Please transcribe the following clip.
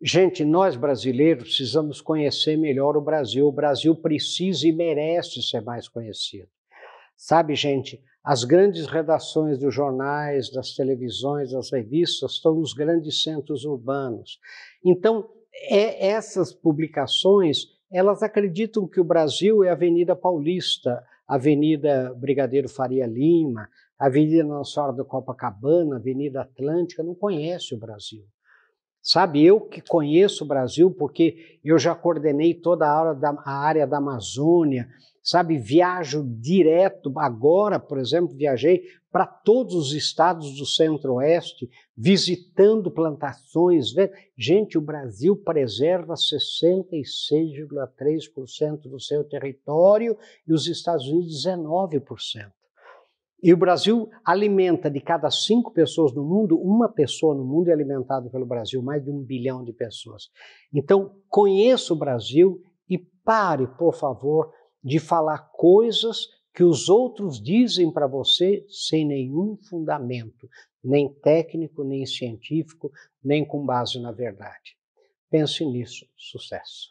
Gente, nós brasileiros precisamos conhecer melhor o Brasil. O Brasil precisa e merece ser mais conhecido. Sabe, gente, as grandes redações dos jornais, das televisões, das revistas estão nos grandes centros urbanos. Então, é, essas publicações, elas acreditam que o Brasil é a Avenida Paulista, Avenida Brigadeiro Faria Lima, Avenida Nossa Senhora do Copacabana, Avenida Atlântica, não conhece o Brasil. Sabe, eu que conheço o Brasil, porque eu já coordenei toda a da, a área da Amazônia, sabe, viajo direto, agora, por exemplo, viajei para todos os estados do Centro-Oeste, visitando plantações. Gente, o Brasil preserva 66,3% do seu território e os Estados Unidos 19%. E o Brasil alimenta de cada cinco pessoas no mundo, uma pessoa no mundo é alimentada pelo Brasil, mais de um bilhão de pessoas. Então, conheça o Brasil e pare, por favor, de falar coisas que os outros dizem para você sem nenhum fundamento, nem técnico, nem científico, nem com base na verdade. Pense nisso. Sucesso.